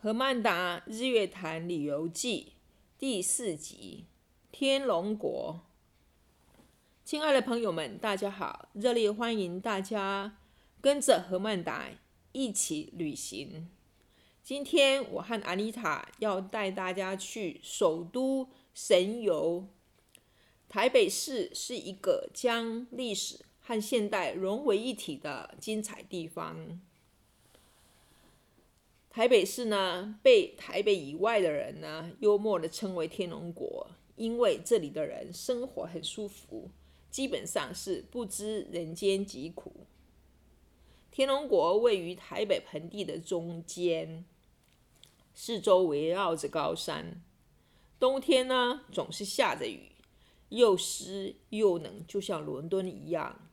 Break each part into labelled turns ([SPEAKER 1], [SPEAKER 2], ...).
[SPEAKER 1] 何曼达日月潭旅游记第四集：天龙国。亲爱的朋友们，大家好！热烈欢迎大家跟着何曼达一起旅行。今天我和阿妮塔要带大家去首都神游。台北市是一个将历史和现代融为一体的精彩地方。台北市呢，被台北以外的人呢，幽默地称为“天龙国”，因为这里的人生活很舒服，基本上是不知人间疾苦。天龙国位于台北盆地的中间，四周围绕着高山，冬天呢总是下着雨，又湿又冷，就像伦敦一样。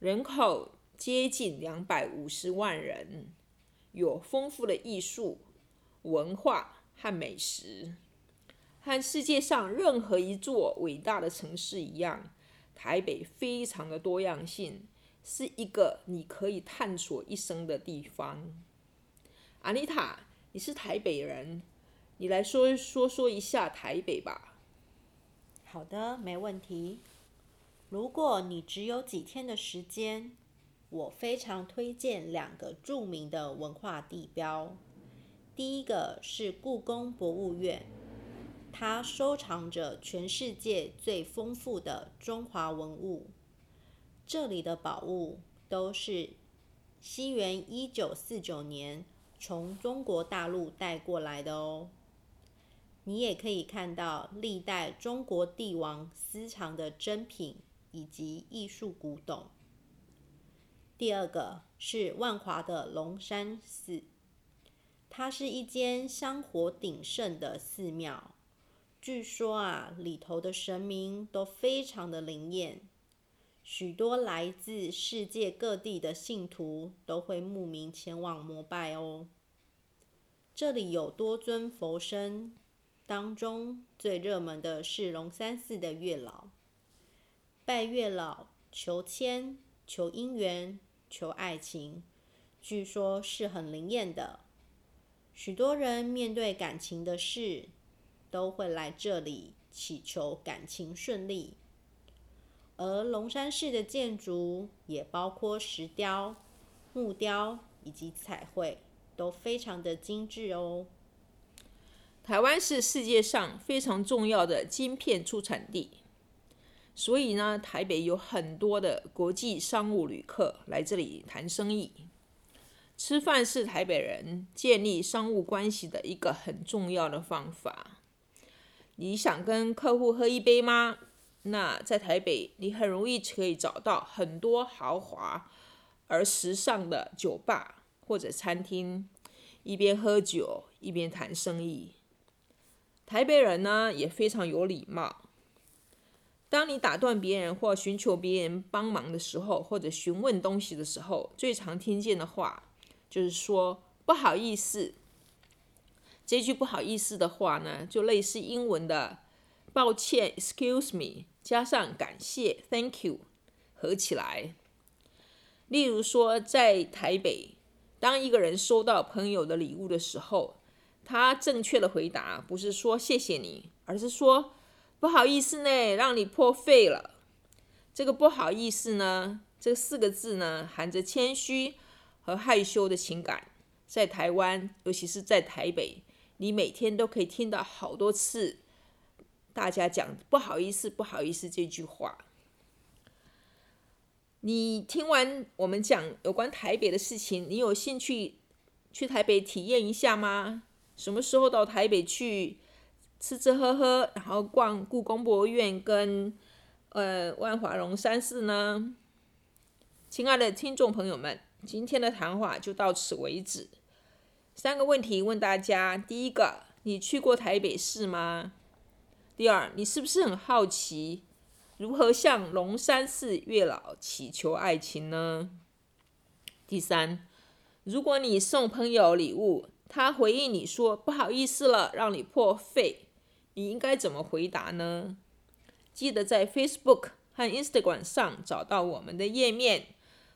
[SPEAKER 1] 人口接近两百五十万人。有丰富的艺术、文化和美食，和世界上任何一座伟大的城市一样，台北非常的多样性，是一个你可以探索一生的地方。阿妮塔，你是台北人，你来说说说一下台北吧。
[SPEAKER 2] 好的，没问题。如果你只有几天的时间。我非常推荐两个著名的文化地标。第一个是故宫博物院，它收藏着全世界最丰富的中华文物。这里的宝物都是西元一九四九年从中国大陆带过来的哦。你也可以看到历代中国帝王私藏的珍品以及艺术古董。第二个是万华的龙山寺，它是一间香火鼎盛的寺庙。据说啊，里头的神明都非常的灵验，许多来自世界各地的信徒都会慕名前往膜拜哦。这里有多尊佛身，当中最热门的是龙山寺的月老，拜月老求签、求姻缘。求爱情，据说是很灵验的。许多人面对感情的事，都会来这里祈求感情顺利。而龙山寺的建筑也包括石雕、木雕以及彩绘，都非常的精致哦。
[SPEAKER 1] 台湾是世界上非常重要的晶片出产地。所以呢，台北有很多的国际商务旅客来这里谈生意。吃饭是台北人建立商务关系的一个很重要的方法。你想跟客户喝一杯吗？那在台北，你很容易可以找到很多豪华而时尚的酒吧或者餐厅，一边喝酒一边谈生意。台北人呢，也非常有礼貌。当你打断别人或寻求别人帮忙的时候，或者询问东西的时候，最常听见的话就是说“不好意思”。这句“不好意思”的话呢，就类似英文的“抱歉 ”（excuse me） 加上感谢 （thank you） 合起来。例如说，在台北，当一个人收到朋友的礼物的时候，他正确的回答不是说“谢谢你”，而是说。不好意思呢，让你破费了。这个不好意思呢，这四个字呢，含着谦虚和害羞的情感。在台湾，尤其是在台北，你每天都可以听到好多次大家讲“不好意思，不好意思”这句话。你听完我们讲有关台北的事情，你有兴趣去台北体验一下吗？什么时候到台北去？吃吃喝喝，然后逛故宫博物院跟呃万华龙山寺呢。亲爱的听众朋友们，今天的谈话就到此为止。三个问题问大家：第一个，你去过台北市吗？第二，你是不是很好奇如何向龙山寺月老祈求爱情呢？第三，如果你送朋友礼物，他回应你说不好意思了，让你破费。你应该怎么回答呢？记得在 Facebook 和 Instagram 上找到我们的页面。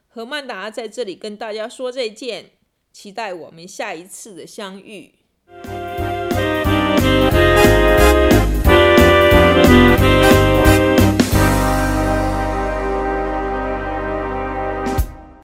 [SPEAKER 1] 何曼达在这里跟大家说再见，期待我们下一次的相遇。